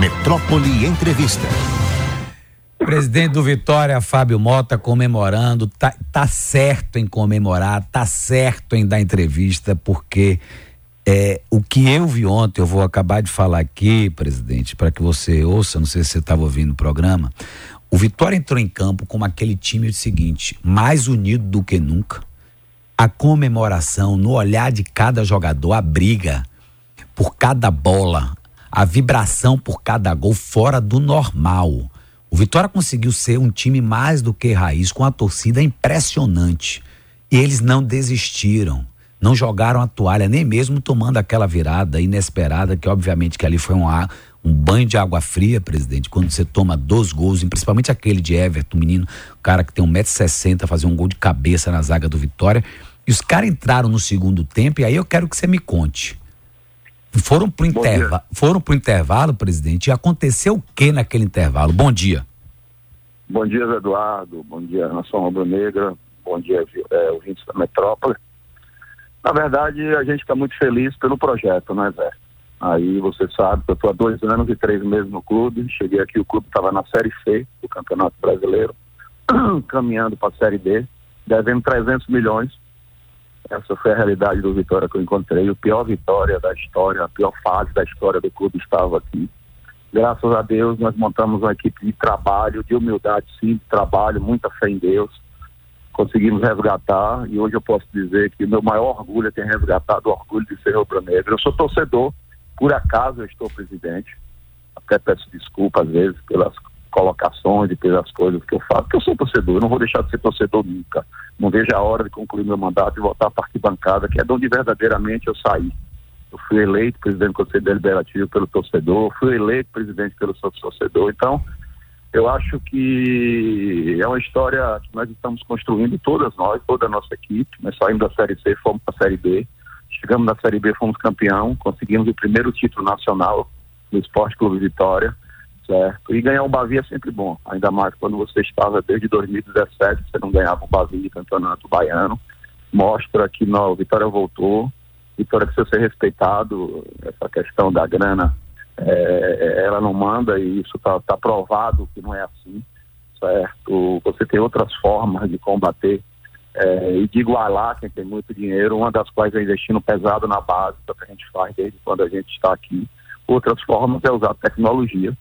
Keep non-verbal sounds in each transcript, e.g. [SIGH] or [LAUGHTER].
Metrópole Entrevista. Presidente do Vitória, Fábio Mota, comemorando, tá, tá certo em comemorar, tá certo em dar entrevista, porque é, o que eu vi ontem, eu vou acabar de falar aqui, presidente, para que você ouça, não sei se você estava ouvindo o programa. O Vitória entrou em campo com aquele time seguinte, mais unido do que nunca. A comemoração no olhar de cada jogador, a briga por cada bola, a vibração por cada gol fora do normal. O Vitória conseguiu ser um time mais do que raiz, com a torcida impressionante. E eles não desistiram, não jogaram a toalha, nem mesmo tomando aquela virada inesperada, que obviamente que ali foi um, um banho de água fria, presidente, quando você toma dois gols, principalmente aquele de Everton, menino, cara que tem 1,60m, fazer um gol de cabeça na zaga do Vitória. E os caras entraram no segundo tempo, e aí eu quero que você me conte. Foram pro, interva pro intervalo, presidente, e aconteceu o que naquele intervalo? Bom dia. Bom dia, Eduardo. Bom dia, Nação Rubro-Negra. Bom dia, é, ouvintes da Metrópole. Na verdade, a gente está muito feliz pelo projeto, né, Zé? Aí você sabe que eu estou há dois anos e três meses no clube. Cheguei aqui, o clube estava na Série C do Campeonato Brasileiro, [CLEARS THROAT] caminhando para a Série D, devendo 300 milhões essa foi a realidade do Vitória que eu encontrei. O pior vitória da história, a pior fase da história do clube estava aqui. Graças a Deus, nós montamos uma equipe de trabalho, de humildade, sim, de trabalho, muita fé em Deus. Conseguimos resgatar e hoje eu posso dizer que o meu maior orgulho é ter resgatado o orgulho de ser rubro-negro. Eu sou torcedor, por acaso eu estou presidente. Até peço desculpa às vezes pelas colocações e pelas coisas que eu faço, porque eu sou torcedor, eu não vou deixar de ser torcedor nunca. Não vejo a hora de concluir meu mandato e voltar para a arquibancada, que é de onde verdadeiramente eu saí. Eu fui eleito presidente do Conselho Deliberativo pelo torcedor, fui eleito presidente pelo torcedor, então eu acho que é uma história que nós estamos construindo, todas nós, toda a nossa equipe. Nós saímos da Série C, fomos para a Série B. Chegamos na Série B, fomos campeão, conseguimos o primeiro título nacional no Esporte Clube Vitória certo? E ganhar um Bavi é sempre bom, ainda mais quando você estava desde 2017, você não ganhava um Bavi de campeonato baiano. Mostra que não, Vitória voltou, Vitória precisa ser respeitado, essa questão da grana, é, ela não manda e isso está tá provado que não é assim, certo? Você tem outras formas de combater é, e de igualar quem tem muito dinheiro, uma das quais é investindo pesado na base, que é a gente faz desde quando a gente está aqui. Outras formas é usar tecnologia,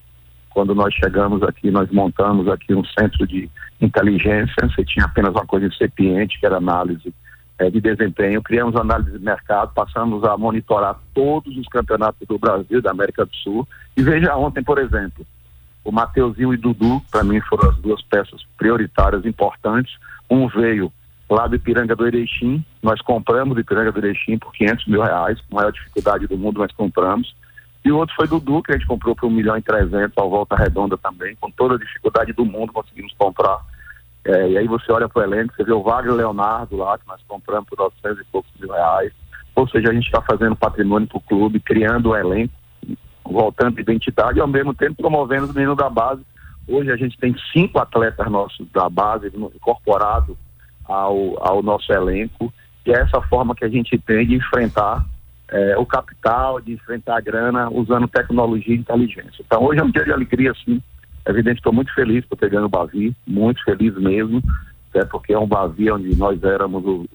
quando nós chegamos aqui, nós montamos aqui um centro de inteligência, você tinha apenas uma coisa incipiente, que era análise é, de desempenho, criamos análise de mercado, passamos a monitorar todos os campeonatos do Brasil, da América do Sul, e veja ontem, por exemplo, o Mateuzinho e Dudu, para mim foram as duas peças prioritárias, importantes, um veio lá do Ipiranga do Erechim, nós compramos o Ipiranga do Erechim por 500 mil reais, maior dificuldade do mundo nós compramos, e o outro foi Dudu, que a gente comprou por 1 milhão e 300, ao Volta Redonda também, com toda a dificuldade do mundo conseguimos comprar. É, e aí você olha para o elenco, você vê o Wagner Leonardo lá, que nós compramos por 900 e poucos mil reais. Ou seja, a gente está fazendo patrimônio para o clube, criando o um elenco, voltando identidade e ao mesmo tempo promovendo os meninos da base. Hoje a gente tem cinco atletas nossos da base incorporados ao, ao nosso elenco, e é essa forma que a gente tem de enfrentar é, o capital, de enfrentar a grana usando tecnologia e inteligência. Então hoje é um dia de alegria, sim. É evidente, estou muito feliz por ter ganho o Bavi, muito feliz mesmo, até porque é um Bavi onde nós éramos o,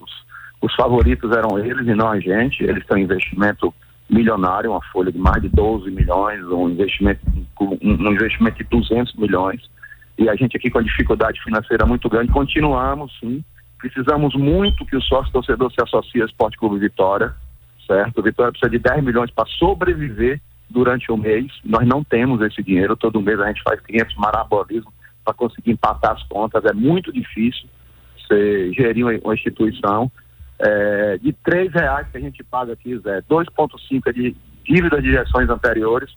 os, os favoritos eram eles e não a gente. Eles têm um investimento milionário, uma folha de mais de 12 milhões, um investimento, um investimento de 200 milhões. E a gente aqui com a dificuldade financeira muito grande, continuamos sim. Precisamos muito que o sócio torcedor se associe ao Esporte Clube Vitória certo? O Vitória precisa de 10 milhões para sobreviver durante o mês. Nós não temos esse dinheiro. Todo mês a gente faz 500 marabolismos para conseguir empatar as contas. É muito difícil você gerir uma, instituição. É, de três reais que a gente paga aqui, Zé, 2,5 é de dívida de gestões anteriores.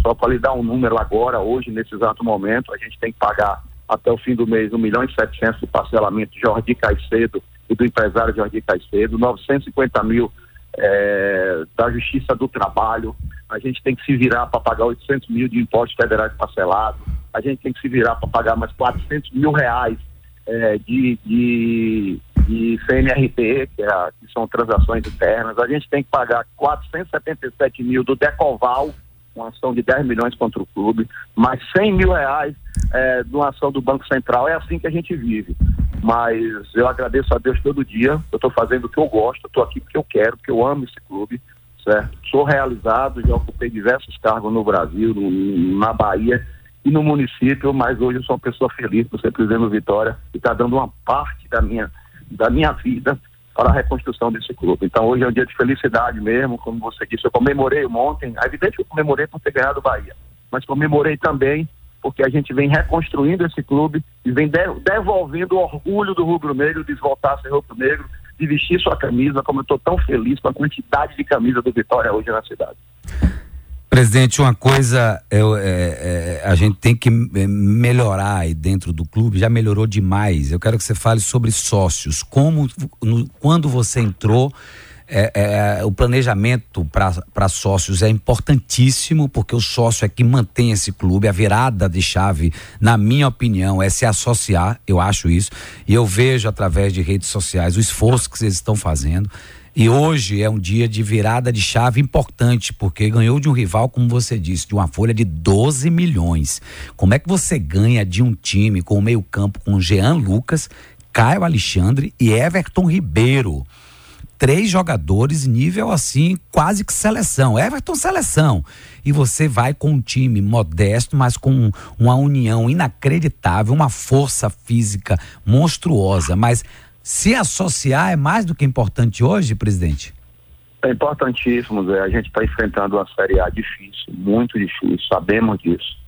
Só para lhe dar um número agora, hoje, nesse exato momento, a gente tem que pagar até o fim do mês 1 milhão e 700 de parcelamento de Jordi Caicedo e do empresário Jordi Caicedo, 950 mil é, da Justiça do Trabalho, a gente tem que se virar para pagar 800 mil de impostos federais parcelados, a gente tem que se virar para pagar mais 400 mil reais é, de, de, de CNRT, que, é, que, são transações internas, a gente tem que pagar 477 mil do Decoval, uma ação de 10 milhões contra o clube, mais 100 mil reais é, de uma ação do Banco Central. É assim que a gente vive. Mas eu agradeço a Deus todo dia. Eu estou fazendo o que eu gosto, estou aqui porque eu quero, porque eu amo esse clube, certo? Sou realizado, já ocupei diversos cargos no Brasil, no, na Bahia e no município, mas hoje eu sou uma pessoa feliz por ser presidente do Vitória e está dando uma parte da minha, da minha vida para a reconstrução desse clube. Então hoje é um dia de felicidade mesmo, como você disse, eu comemorei ontem, é evidente que eu comemorei por ter ganhado o Bahia, mas comemorei também porque a gente vem reconstruindo esse clube e vem devolvendo o orgulho do rubro-negro de voltar a ser rubro-negro, de vestir sua camisa, como eu estou tão feliz com a quantidade de camisa do Vitória hoje na cidade. Presidente, uma coisa é, é, a gente tem que é, melhorar aí dentro do clube, já melhorou demais. Eu quero que você fale sobre sócios. Como, no, quando você entrou, é, é, o planejamento para sócios é importantíssimo, porque o sócio é que mantém esse clube. A virada de chave, na minha opinião, é se associar, eu acho isso. E eu vejo através de redes sociais o esforço que vocês estão fazendo. E hoje é um dia de virada de chave importante, porque ganhou de um rival, como você disse, de uma folha de 12 milhões. Como é que você ganha de um time com o meio-campo com Jean Lucas, Caio Alexandre e Everton Ribeiro? Três jogadores nível assim, quase que seleção. Everton seleção. E você vai com um time modesto, mas com uma união inacreditável, uma força física monstruosa. Mas se associar é mais do que importante hoje, presidente? É importantíssimo, Zé. A gente está enfrentando uma Série A difícil, muito difícil, sabemos disso.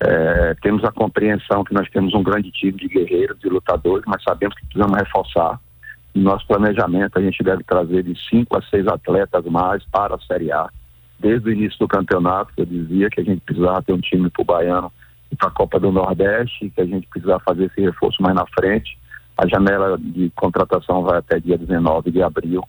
É, temos a compreensão que nós temos um grande time de guerreiros, de lutadores, mas sabemos que precisamos reforçar. No nosso planejamento, a gente deve trazer de cinco a seis atletas mais para a Série A. Desde o início do campeonato, eu dizia que a gente precisava ter um time para o Baiano e para a Copa do Nordeste, que a gente precisava fazer esse reforço mais na frente. A janela de contratação vai até dia 19 de abril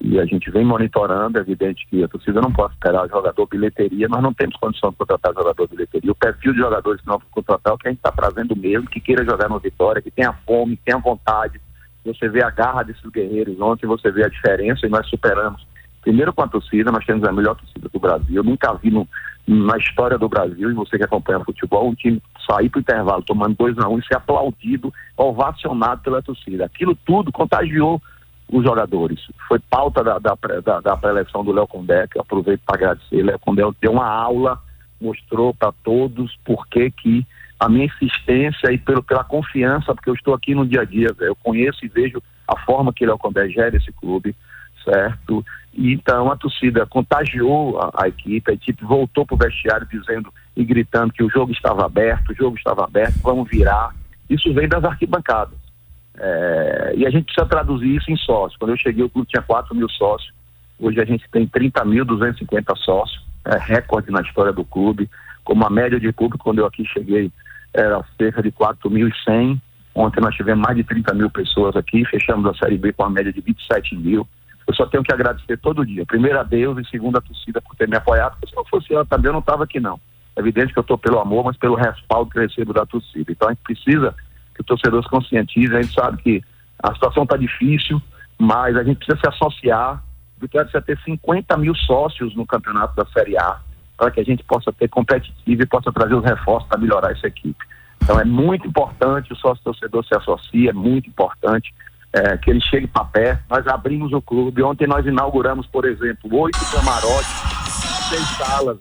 e a gente vem monitorando. É evidente que a torcida não pode esperar jogador bilheteria, nós não temos condição de contratar jogador bilheteria. O perfil de jogadores que não contratar é o que a gente está trazendo mesmo, que queira jogar no Vitória, que tenha fome, que tenha vontade. Você vê a garra desses guerreiros ontem, você vê a diferença e nós superamos. Primeiro com a torcida, nós temos a melhor torcida do Brasil. Eu nunca vi no, na história do Brasil, e você que acompanha futebol, um time sair para o intervalo tomando 2 a 1 um, e ser aplaudido, ovacionado pela torcida. Aquilo tudo contagiou os jogadores. Foi pauta da, da, da, da pré-eleição do Léo Condé, que eu aproveito para agradecer. Léo Condé deu uma aula, mostrou para todos por que que a minha insistência e pelo, pela confiança, porque eu estou aqui no dia a dia, eu conheço e vejo a forma que Léo Condé gera esse clube, certo? E então a torcida contagiou a, a equipe, a equipe voltou para o vestiário dizendo e gritando que o jogo estava aberto, o jogo estava aberto, vamos virar. Isso vem das arquibancadas. É, e a gente precisa traduzir isso em sócios. Quando eu cheguei, o clube tinha 4 mil sócios. Hoje a gente tem 30.250 sócios, é recorde na história do clube. Como a média de público, quando eu aqui cheguei, era cerca de 4.100. Ontem nós tivemos mais de 30 mil pessoas aqui, fechamos a Série B com uma média de 27 mil. Eu só tenho que agradecer todo dia. Primeiro a Deus e segundo a torcida por ter me apoiado, porque se não fosse ela também eu não estava aqui não. É evidente que eu estou pelo amor, mas pelo respaldo que recebo da torcida. Então a gente precisa que o torcedor se conscientize, a gente sabe que a situação está difícil, mas a gente precisa se associar. O Vitória precisa ter 50 mil sócios no campeonato da Série A, para que a gente possa ter competitivo e possa trazer os reforços para melhorar essa equipe. Então é muito importante o sócio torcedor se associe, é muito importante é, que ele chegue para perto. Nós abrimos o clube. Ontem nós inauguramos, por exemplo, oito camarotes, seis salas?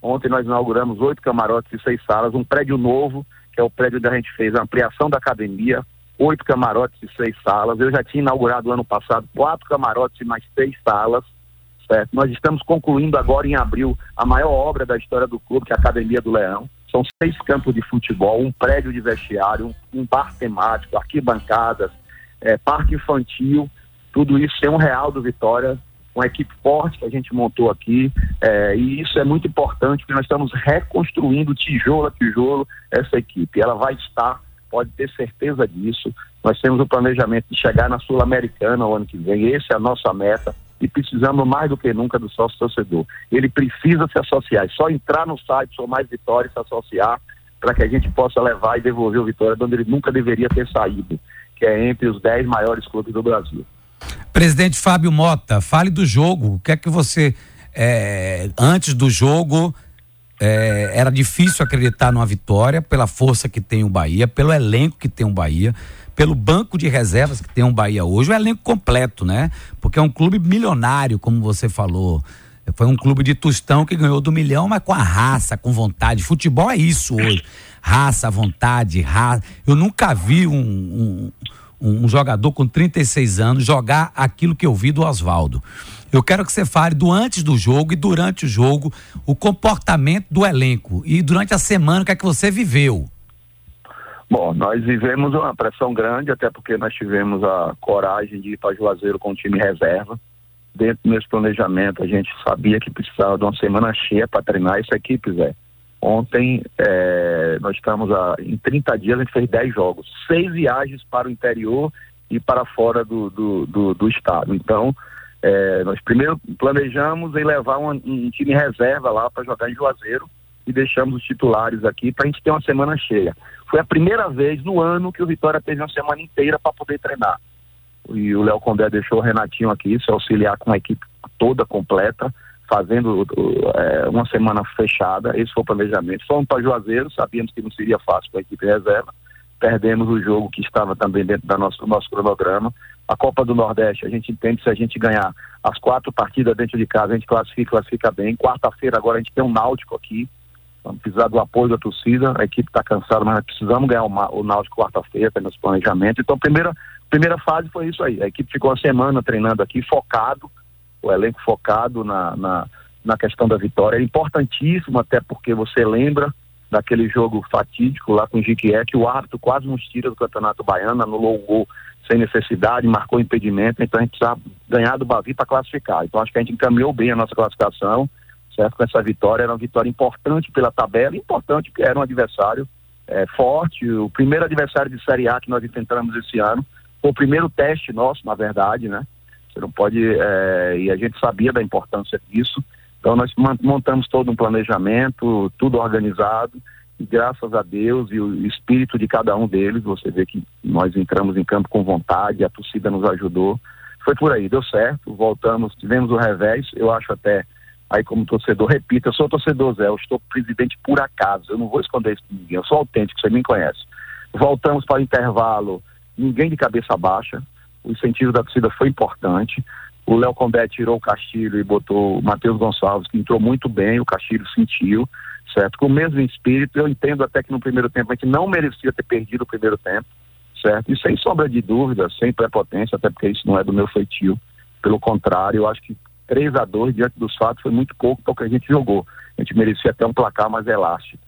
Ontem nós inauguramos oito camarotes e seis salas, um prédio novo, que é o prédio onde a gente fez a ampliação da academia, oito camarotes e seis salas. Eu já tinha inaugurado ano passado quatro camarotes e mais seis salas. Certo? Nós estamos concluindo agora em abril a maior obra da história do clube, que é a Academia do Leão. São seis campos de futebol, um prédio de vestiário, um bar temático, arquibancadas, é, parque infantil, tudo isso é um real do Vitória, uma equipe forte que a gente montou aqui, é, e isso é muito importante, porque nós estamos reconstruindo tijolo a tijolo essa equipe. Ela vai estar, pode ter certeza disso. Nós temos o planejamento de chegar na Sul-Americana o ano que vem, essa é a nossa meta, e precisamos mais do que nunca do sócio torcedor. Ele precisa se associar, é só entrar no site Sou Mais Vitória se associar para que a gente possa levar e devolver o Vitória de onde ele nunca deveria ter saído que é entre os 10 maiores clubes do Brasil. Presidente Fábio Mota, fale do jogo. O que é que você é, antes do jogo é, era difícil acreditar numa vitória pela força que tem o Bahia, pelo elenco que tem o Bahia, pelo banco de reservas que tem o Bahia hoje, o elenco completo, né? Porque é um clube milionário, como você falou. Foi um clube de tostão que ganhou do milhão, mas com a raça, com vontade. Futebol é isso hoje. Raça, vontade, raça. Eu nunca vi um, um, um jogador com 36 anos jogar aquilo que eu vi do Oswaldo. Eu quero que você fale do antes do jogo e durante o jogo, o comportamento do elenco. E durante a semana, que é que você viveu? Bom, nós vivemos uma pressão grande, até porque nós tivemos a coragem de ir para Juazeiro com o time reserva dentro do meu planejamento, a gente sabia que precisava de uma semana cheia para treinar essa equipe, Zé. Ontem, é, nós estamos a, em 30 dias, a gente fez 10 jogos, seis viagens para o interior e para fora do, do, do, do estado. Então, é, nós primeiro planejamos em levar um, um time reserva lá para jogar em Juazeiro e deixamos os titulares aqui para a gente ter uma semana cheia. Foi a primeira vez no ano que o Vitória teve uma semana inteira para poder treinar e o Léo Condé deixou o Renatinho aqui se auxiliar com a equipe toda completa, fazendo é, uma semana fechada. Esse foi o planejamento. Fomos para Juazeiro, sabíamos que não seria fácil com a equipe reserva. Perdemos o jogo que estava também dentro do nosso, do nosso cronograma. A Copa do Nordeste, a gente entende se a gente ganhar as quatro partidas dentro de casa, a gente classifica, classifica bem. Quarta-feira agora a gente tem um Náutico aqui. Vamos precisar do apoio da torcida. A equipe está cansada, mas precisamos ganhar o, o Náutico quarta-feira, tem nosso planejamento. Então, primeira primeira fase foi isso aí. A equipe ficou uma semana treinando aqui, focado, o elenco focado na, na, na questão da vitória. É importantíssimo, até porque você lembra daquele jogo fatídico lá com o Jiquié, que o árbitro quase nos tira do Campeonato Baiano, anulou o gol sem necessidade, marcou impedimento, então a gente precisa ganhar do Bavi para classificar. Então acho que a gente encaminhou bem a nossa classificação, certo? Com essa vitória, era uma vitória importante pela tabela, importante porque era um adversário é, forte, o primeiro adversário de Série A que nós enfrentamos esse ano, foi o primeiro teste nosso, na verdade, né? Você não pode. É, e a gente sabia da importância disso. Então nós montamos todo um planejamento, tudo organizado, e graças a Deus e o espírito de cada um deles, você vê que nós entramos em campo com vontade, a torcida nos ajudou. Foi por aí, deu certo, voltamos, tivemos o revés, eu acho até, aí como torcedor, repito, eu sou torcedor Zé, eu estou presidente por acaso, eu não vou esconder isso de ninguém, eu sou autêntico, você me conhece. Voltamos para o intervalo, ninguém de cabeça baixa. O incentivo da torcida foi importante. O Léo Condé tirou o Castilho e botou o Matheus Gonçalves, que entrou muito bem, o Castilho sentiu, certo? Com o mesmo espírito, eu entendo até que no primeiro tempo a gente não merecia ter perdido o primeiro tempo, certo? E sem sombra de dúvida, sem prepotência, até porque isso não é do meu feitio. Pelo contrário, eu acho que 3 a 2 diante dos fatos foi muito pouco para o que a gente jogou. A gente merecia até um placar mais elástico.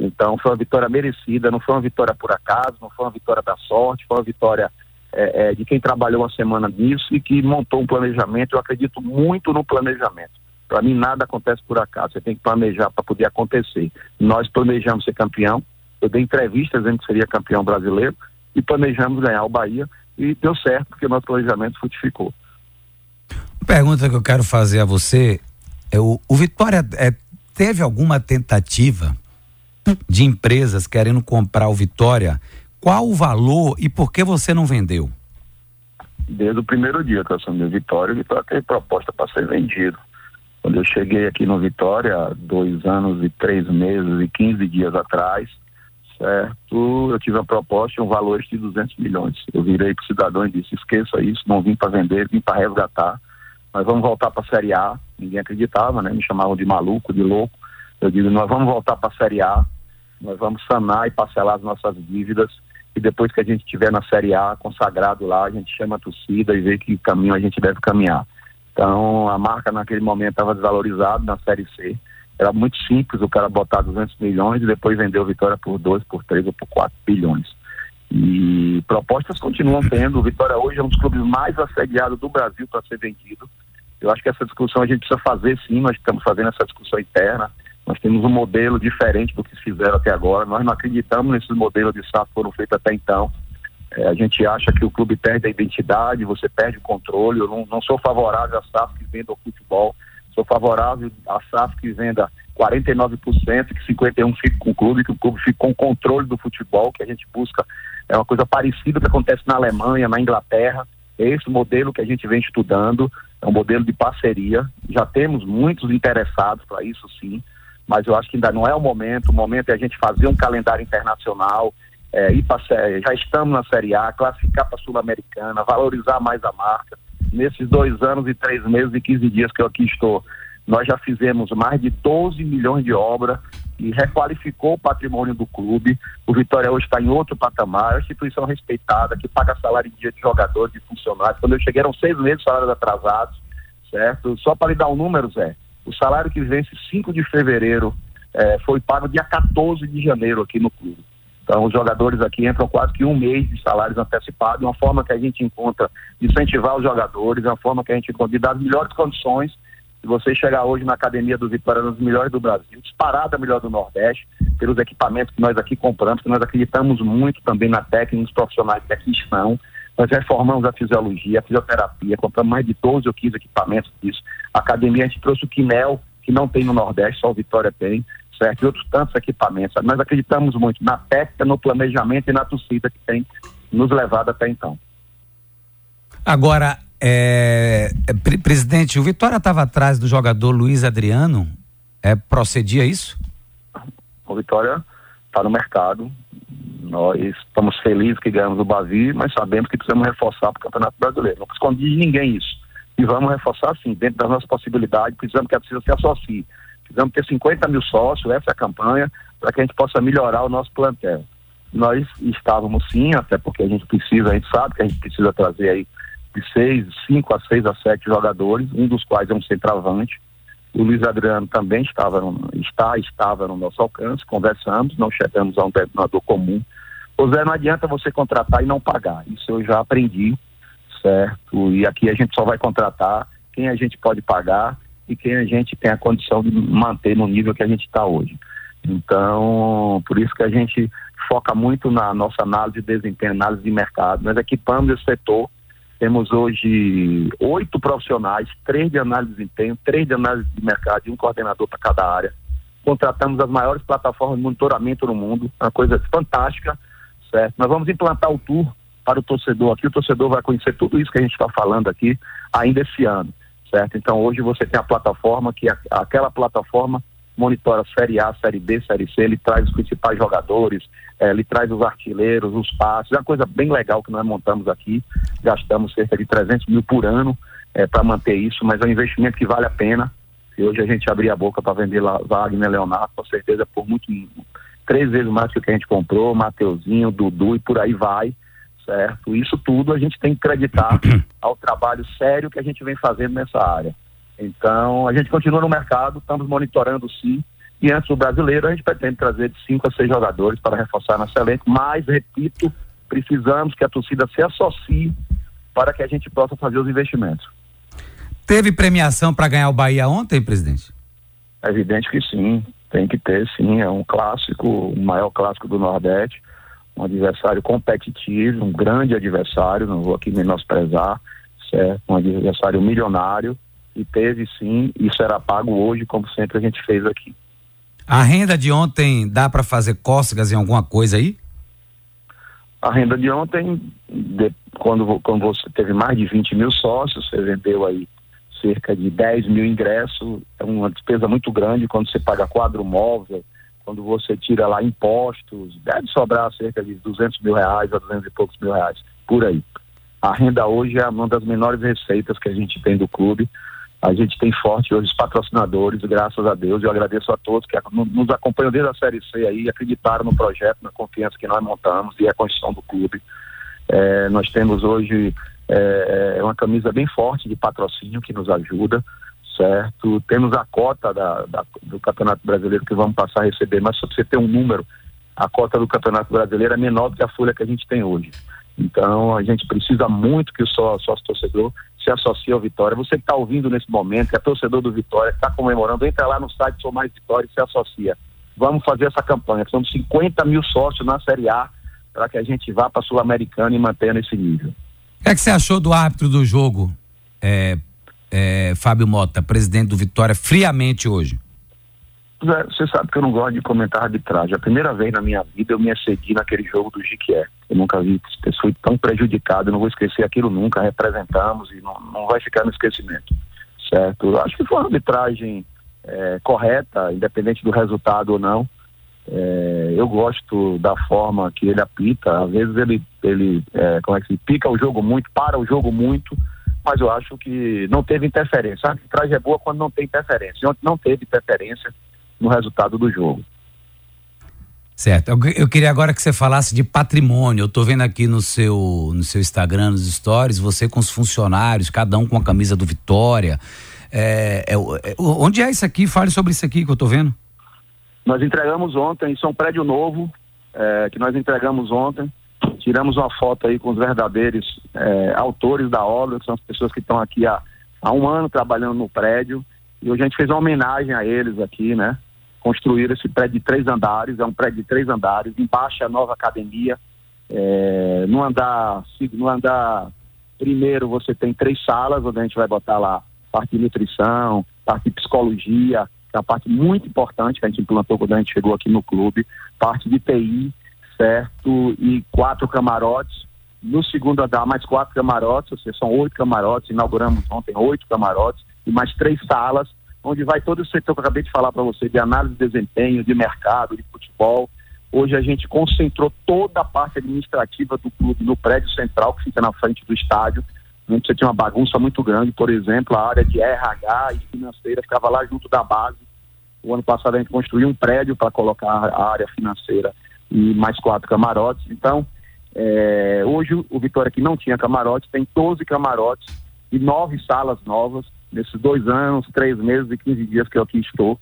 Então foi uma vitória merecida, não foi uma vitória por acaso, não foi uma vitória da sorte, foi uma vitória é, é, de quem trabalhou uma semana nisso e que montou um planejamento. Eu acredito muito no planejamento. Para mim nada acontece por acaso, você tem que planejar para poder acontecer. Nós planejamos ser campeão, eu dei entrevistas dizendo que seria campeão brasileiro e planejamos ganhar o Bahia e deu certo porque nosso planejamento frutificou. Pergunta que eu quero fazer a você é o, o Vitória é, teve alguma tentativa de empresas querendo comprar o Vitória, qual o valor e por que você não vendeu? Desde o primeiro dia que eu assumi o Vitória, o Vitória teve proposta para ser vendido. Quando eu cheguei aqui no Vitória, dois anos e três meses e quinze dias atrás, certo? Eu tive uma proposta, um valor de 200 milhões. Eu virei para o cidadão e disse: esqueça isso, não vim para vender, vim para resgatar. Nós vamos voltar para a Série A. Ninguém acreditava, né? Me chamavam de maluco, de louco. Eu digo: nós vamos voltar para a Série A nós vamos sanar e parcelar as nossas dívidas e depois que a gente estiver na Série A consagrado lá, a gente chama a torcida e vê que caminho a gente deve caminhar. Então, a marca naquele momento estava desvalorizada na Série C. Era muito simples o cara botar 200 milhões e depois vender o Vitória por 2, por 3 ou por 4 bilhões. E propostas continuam tendo. O Vitória hoje é um dos clubes mais assediados do Brasil para ser vendido. Eu acho que essa discussão a gente precisa fazer sim, nós estamos fazendo essa discussão interna. Nós temos um modelo diferente do que se fizeram até agora. Nós não acreditamos nesses modelos de SAF que foram feitos até então. É, a gente acha que o clube perde a identidade, você perde o controle. Eu não, não sou favorável a SAF que venda o futebol. Sou favorável a SAF que venda 49%, que 51% fique com o clube, que o clube fique com o controle do futebol, que a gente busca. É uma coisa parecida que acontece na Alemanha, na Inglaterra. É esse modelo que a gente vem estudando. é um modelo de parceria. Já temos muitos interessados para isso, sim, mas eu acho que ainda não é o momento. O momento é a gente fazer um calendário internacional, é, ir para já estamos na Série A, classificar para a Sul-Americana, valorizar mais a marca. Nesses dois anos e três meses e 15 dias que eu aqui estou, nós já fizemos mais de 12 milhões de obras e requalificou o patrimônio do clube. O Vitória hoje está em outro patamar, é uma instituição respeitada, que paga salário em dia de jogadores, de funcionários. Quando eu cheguei eram seis meses salários atrasados, certo? Só para lhe dar um número, Zé, o salário que vence 5 de fevereiro é, foi pago dia 14 de janeiro aqui no clube. Então, os jogadores aqui entram quase que um mês de salários antecipados, uma forma que a gente encontra de incentivar os jogadores, uma forma que a gente encontra de dar as melhores condições se você chegar hoje na academia do Vitória, nos melhores do Brasil, disparada melhor do Nordeste, pelos equipamentos que nós aqui compramos, que nós acreditamos muito também na técnica, nos profissionais que aqui estão. Nós reformamos a fisiologia, a fisioterapia, compramos mais de 12 ou 15 equipamentos disso. A academia, a gente trouxe o Quinel, que não tem no Nordeste, só o Vitória tem, certo? E outros tantos equipamentos. Nós acreditamos muito na técnica, no planejamento e na torcida que tem nos levado até então. Agora, é, é presidente, o Vitória estava atrás do jogador Luiz Adriano. É, procedia isso? O Vitória está no mercado. Nós estamos felizes que ganhamos o Bavi, mas sabemos que precisamos reforçar para o Campeonato Brasileiro. Não escondi de ninguém isso. E vamos reforçar sim, dentro das nossas possibilidades. Precisamos que a torcida se associe. Precisamos ter 50 mil sócios, essa é a campanha, para que a gente possa melhorar o nosso plantel. Nós estávamos sim, até porque a gente precisa, a gente sabe que a gente precisa trazer aí de seis, cinco a seis a sete jogadores, um dos quais é um centroavante. O Luiz Adriano também estava no, está, estava no nosso alcance, conversamos, não chegamos a um denominador comum. O Zé, não adianta você contratar e não pagar. Isso eu já aprendi, certo? E aqui a gente só vai contratar quem a gente pode pagar e quem a gente tem a condição de manter no nível que a gente está hoje. Então, por isso que a gente foca muito na nossa análise de desempenho, análise de mercado. Nós equipamos esse setor temos hoje oito profissionais, três de análise de desempenho, três de análise de mercado e um coordenador para cada área. Contratamos as maiores plataformas de monitoramento no mundo, uma coisa fantástica, certo? Nós vamos implantar o tour para o torcedor aqui, o torcedor vai conhecer tudo isso que a gente está falando aqui ainda esse ano, certo? Então hoje você tem a plataforma que aquela plataforma monitora Série A, Série B, Série C, ele traz os principais jogadores, é, ele traz os artilheiros, os passes, é uma coisa bem legal que nós montamos aqui, gastamos cerca de 300 mil por ano é, para manter isso, mas é um investimento que vale a pena, se hoje a gente abrir a boca para vender lá Wagner Leonardo, com certeza por muito, três vezes mais que o que a gente comprou, Mateuzinho, Dudu e por aí vai, certo? Isso tudo a gente tem que acreditar [COUGHS] ao trabalho sério que a gente vem fazendo nessa área. Então, a gente continua no mercado, estamos monitorando sim. E antes do brasileiro, a gente pretende trazer de cinco a seis jogadores para reforçar nosso elenco. Mas, repito, precisamos que a torcida se associe para que a gente possa fazer os investimentos. Teve premiação para ganhar o Bahia ontem, presidente? É evidente que sim, tem que ter sim. É um clássico, o maior clássico do Nordeste, um adversário competitivo, um grande adversário, não vou aqui menosprezar, certo? um adversário milionário e teve sim, e será pago hoje, como sempre a gente fez aqui. A renda de ontem dá para fazer cócegas em alguma coisa aí? A renda de ontem, de, quando, quando você teve mais de 20 mil sócios, você vendeu aí cerca de 10 mil ingressos, é uma despesa muito grande quando você paga quadro móvel, quando você tira lá impostos, deve sobrar cerca de 200 mil reais a 200 e poucos mil reais, por aí. A renda hoje é uma das menores receitas que a gente tem do clube, a gente tem forte hoje os patrocinadores, graças a Deus. Eu agradeço a todos que nos acompanham desde a Série C aí, acreditaram no projeto, na confiança que nós montamos e a construção do clube. É, nós temos hoje é, é, uma camisa bem forte de patrocínio que nos ajuda, certo? Temos a cota da, da, do Campeonato Brasileiro que vamos passar a receber, mas para você ter um número, a cota do Campeonato Brasileiro é menor do que a folha que a gente tem hoje. Então a gente precisa muito que o sócio, torcedor se associe ao Vitória. Você que está ouvindo nesse momento, que é torcedor do Vitória, que está comemorando, entra lá no site Sou Mais Vitória e se associa. Vamos fazer essa campanha. São 50 mil sócios na Série A para que a gente vá para a Sul-Americana e mantenha nesse nível. O que, é que você achou do árbitro do jogo, é, é, Fábio Mota, presidente do Vitória, friamente hoje? Você sabe que eu não gosto de comentar arbitragem. A primeira vez na minha vida eu me excedi naquele jogo do Jiquié. Eu nunca vi pessoa tão prejudicada, eu não vou esquecer aquilo nunca. Representamos e não, não vai ficar no esquecimento. Certo? Acho que foi uma arbitragem é, correta, independente do resultado ou não. É, eu gosto da forma que ele apita. Às vezes ele, ele é, como é que se pica o jogo muito, para o jogo muito, mas eu acho que não teve interferência. A arbitragem é boa quando não tem interferência. Ontem não teve interferência no resultado do jogo. Certo. Eu, queria agora que você falasse de patrimônio. Eu estou vendo aqui no seu, no seu Instagram, nos stories, você com os funcionários, cada um com a camisa do Vitória. É, é, é, onde é isso aqui? Fale sobre isso aqui que eu estou vendo. Nós entregamos ontem, isso é um prédio novo, é, que nós entregamos ontem. Tiramos uma foto aí com os verdadeiros é, autores da obra, que são as pessoas que estão aqui há, há um ano trabalhando no prédio. E hoje a gente fez uma homenagem a eles aqui, né? construir esse prédio de três andares, é um prédio de três andares, embaixo é a nova academia. É, no andar, no andar primeiro você tem três salas, onde a gente vai botar lá parte de nutrição, parte de psicologia, que é uma parte muito importante que a gente implantou quando a gente chegou aqui no clube, parte de TI, certo? E quatro camarotes. No segundo andar, mais quatro camarotes, ou seja, são oito camarotes, inauguramos ontem oito camarotes, e mais três salas onde vai todo o setor que eu acabei de falar para você, de análise de desempenho, de mercado, de futebol. Hoje a gente concentrou toda a parte administrativa do clube no prédio central, que fica na frente do estádio. Você tinha uma bagunça muito grande, por exemplo, a área de RH e financeira ficava lá junto da base. O ano passado a gente construiu um prédio para colocar a área financeira e mais quatro camarotes. Então, é, hoje o Vitória aqui não tinha camarotes, tem 12 camarotes e nove salas novas nesses dois anos, três meses e 15 dias que eu aqui estou.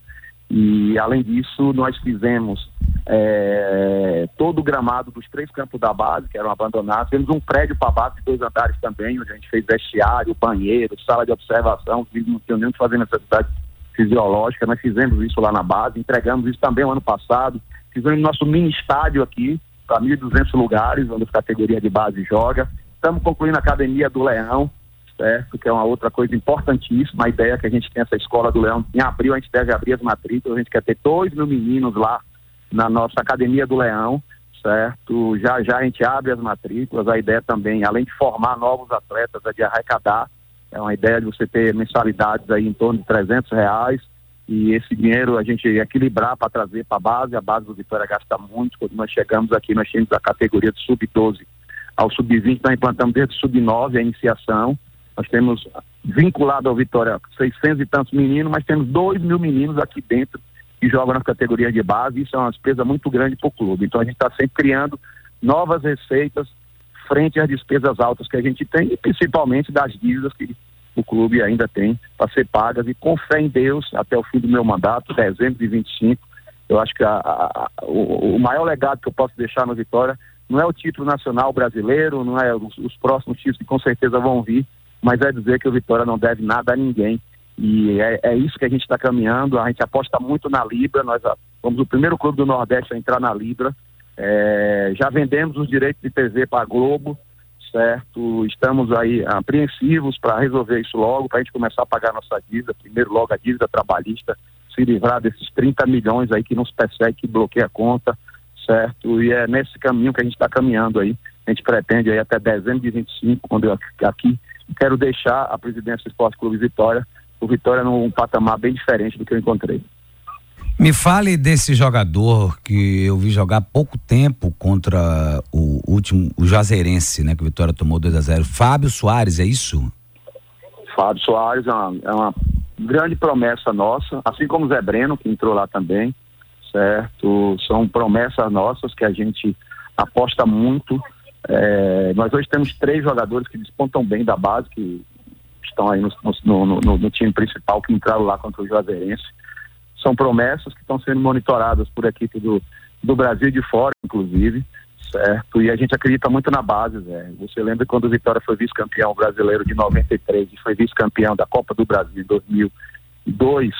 E, além disso, nós fizemos é, todo o gramado dos três campos da base, que eram abandonados. Temos um prédio para base de dois andares também, onde a gente fez vestiário, banheiro, sala de observação, não tinha nem que fazer necessidade fisiológica. Nós fizemos isso lá na base, entregamos isso também o ano passado. Fizemos nosso mini estádio aqui, para 1.200 lugares, onde a categoria de base joga. Estamos concluindo a academia do Leão, certo? Que é uma outra coisa importantíssima. A ideia é que a gente tem essa escola do Leão. Em abril a gente deve abrir as matrículas. A gente quer ter dois mil meninos lá na nossa academia do Leão, certo? Já já a gente abre as matrículas. A ideia também, além de formar novos atletas, é de arrecadar. É uma ideia de você ter mensalidades aí em torno de 300 reais e esse dinheiro a gente equilibrar para trazer para a base. A base do Vitória gasta muito. Quando nós chegamos aqui, nós tínhamos a categoria de sub-12 ao sub-20, nós implantamos desde sub-9 a iniciação nós temos vinculado ao Vitória 600 e tantos meninos, mas temos 2 mil meninos aqui dentro que jogam nas categorias de base. Isso é uma despesa muito grande para o clube. Então a gente está sempre criando novas receitas frente às despesas altas que a gente tem e principalmente das dívidas que o clube ainda tem para ser pagas. E com fé em Deus, até o fim do meu mandato, dezembro de 25, eu acho que a, a, o, o maior legado que eu posso deixar no Vitória não é o título nacional brasileiro, não é os, os próximos títulos que com certeza vão vir, mas é dizer que o Vitória não deve nada a ninguém. E é, é isso que a gente está caminhando. A gente aposta muito na Libra. Nós fomos o primeiro clube do Nordeste a entrar na Libra. É, já vendemos os direitos de TV para a Globo, certo? Estamos aí apreensivos para resolver isso logo, para a gente começar a pagar nossa dívida. Primeiro, logo a dívida trabalhista, se livrar desses 30 milhões aí que nos persegue, que bloqueia a conta, certo? E é nesse caminho que a gente está caminhando aí. A gente pretende aí até dezembro de 25, quando eu aqui quero deixar a presidência do Esporte Clube Vitória, o Vitória num patamar bem diferente do que eu encontrei. Me fale desse jogador que eu vi jogar pouco tempo contra o último, o Jazeirense, né? Que o Vitória tomou 2 a 0 Fábio Soares, é isso? Fábio Soares é uma, é uma grande promessa nossa, assim como o Zé Breno, que entrou lá também, certo? São promessas nossas que a gente aposta muito é, nós hoje temos três jogadores que despontam bem da base, que estão aí no, no, no, no time principal, que entraram lá contra o Juazeirense. São promessas que estão sendo monitoradas por equipe do, do Brasil e de fora, inclusive, certo? E a gente acredita muito na base, Zé. Você lembra quando o Vitória foi vice-campeão brasileiro de 93 e foi vice-campeão da Copa do Brasil em 2002,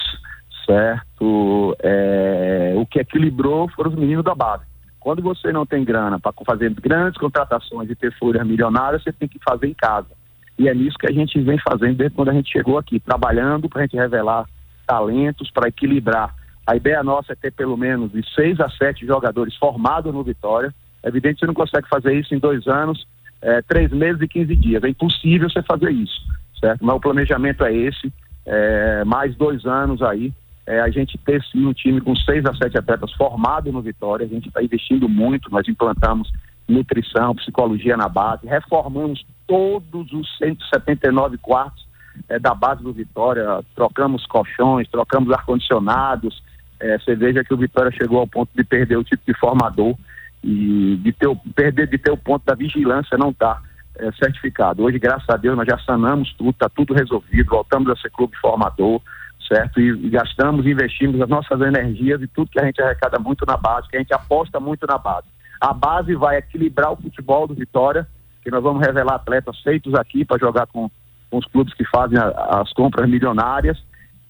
certo? É, o que equilibrou foram os meninos da base. Quando você não tem grana para fazer grandes contratações e ter folhas milionárias, você tem que fazer em casa. E é nisso que a gente vem fazendo desde quando a gente chegou aqui, trabalhando para a gente revelar talentos, para equilibrar A ideia nossa é ter pelo menos de seis a sete jogadores formados no Vitória. É evidente que você não consegue fazer isso em dois anos, é, três meses e 15 dias. É impossível você fazer isso, certo? Mas o planejamento é esse, é, mais dois anos aí, é, a gente ter sim um time com seis a sete atletas formados no Vitória. A gente está investindo muito, nós implantamos nutrição, psicologia na base, reformamos todos os 179 quartos é, da base do Vitória, trocamos colchões, trocamos ar-condicionados. É, você veja que o Vitória chegou ao ponto de perder o tipo de formador e de ter, perder de ter o ponto da vigilância não está é, certificado. Hoje, graças a Deus, nós já sanamos tudo, está tudo resolvido, voltamos a ser clube formador, certo? E, gastamos, investimos as nossas energias e tudo que a gente arrecada muito na base, que a gente aposta muito na base. A base vai equilibrar o futebol do Vitória, que nós vamos revelar atletas feitos aqui para jogar com, com, os clubes que fazem a, as compras milionárias.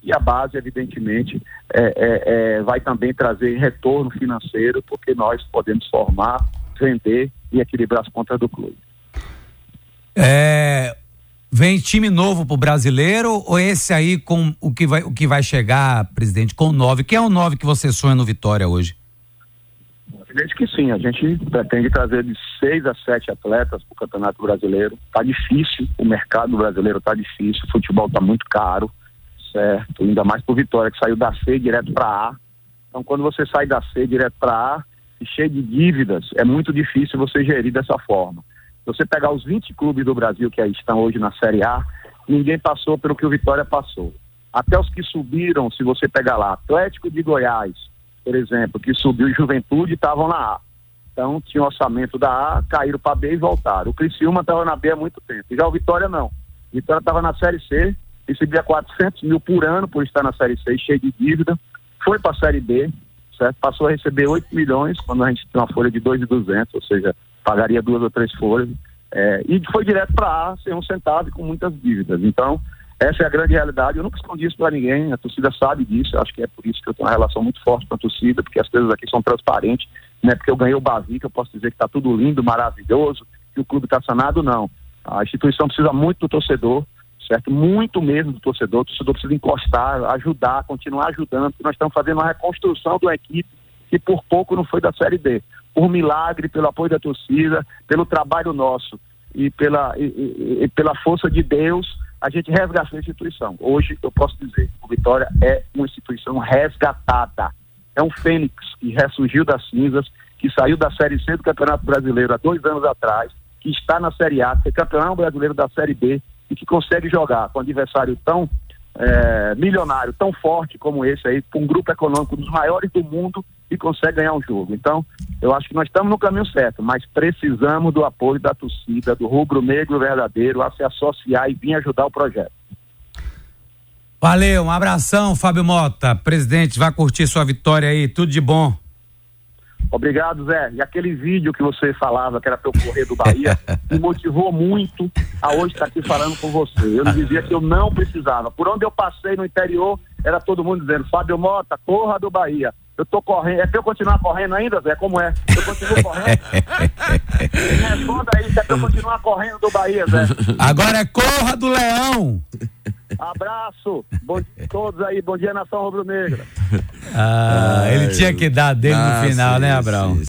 E a base, evidentemente, é, é, é, vai também trazer retorno financeiro, porque nós podemos formar, vender e equilibrar as contas do clube. É, Vem time novo pro brasileiro ou esse aí com o que vai, o que vai chegar, presidente, com o nove? Quem é o nove que você sonha no Vitória hoje? Evidente que sim, a gente pretende trazer de seis a sete atletas para o Campeonato Brasileiro. Tá difícil, o mercado brasileiro tá difícil, o futebol tá muito caro, certo? Ainda mais pro Vitória, que saiu da C direto para A. Então, quando você sai da C direto para A e cheio de dívidas, é muito difícil você gerir dessa forma você pegar os 20 clubes do Brasil que estão hoje na Série A, ninguém passou pelo que o Vitória passou. Até os que subiram, se você pegar lá, Atlético de Goiás, por exemplo, que subiu Juventude, estavam na A. Então, tinha orçamento da A, caíram para B e voltaram. O Criciúma estava na B há muito tempo. Já o Vitória não. O Vitória estava na Série C, recebia 400 mil por ano por estar na Série C, cheio de dívida. Foi para a Série B, certo? Passou a receber 8 milhões, quando a gente tem uma folha de 2,200, ou seja, pagaria duas ou três folhas, é, e foi direto para A, sem um centavo com muitas dívidas. Então, essa é a grande realidade. Eu nunca escondi isso para ninguém, a torcida sabe disso, acho que é por isso que eu tenho uma relação muito forte com a torcida, porque as coisas aqui são transparentes, não é porque eu ganhei o Bavi que eu posso dizer que está tudo lindo, maravilhoso, que o clube está sanado, não. A instituição precisa muito do torcedor, certo? Muito mesmo do torcedor, o torcedor precisa encostar, ajudar, continuar ajudando, porque nós estamos fazendo uma reconstrução de uma equipe que por pouco não foi da Série D por milagre, pelo apoio da torcida, pelo trabalho nosso e pela, e, e, e pela força de Deus, a gente resgatou a instituição. Hoje eu posso dizer, o Vitória é uma instituição resgatada. É um fênix que ressurgiu das cinzas, que saiu da Série C do Campeonato Brasileiro há dois anos atrás, que está na Série A, que é campeão brasileiro da Série B e que consegue jogar com um adversário tão é, milionário, tão forte como esse aí, com um grupo econômico dos maiores do mundo e consegue ganhar um jogo. Então, eu acho que nós estamos no caminho certo, mas precisamos do apoio da torcida, do rubro-negro verdadeiro, a se associar e vir ajudar o projeto. Valeu, um abração, Fábio Mota. Presidente, vai curtir sua vitória aí, tudo de bom. Obrigado, Zé. E aquele vídeo que você falava, que era para eu correr do Bahia, [LAUGHS] me motivou muito a hoje estar aqui falando com você. Eu dizia que eu não precisava. Por onde eu passei no interior, era todo mundo dizendo, Fábio Mota, corra do Bahia eu tô correndo. É pra eu continuar correndo ainda, Zé? Como é? Eu continuo correndo? [LAUGHS] Me responda aí, se é pra eu continuar correndo do Bahia, Zé. Agora é corra do Leão. Abraço. Bom dia a todos aí. Bom dia, Nação Rubro-Negra. Ah, ele tinha que dar dele no final, né, Abraão?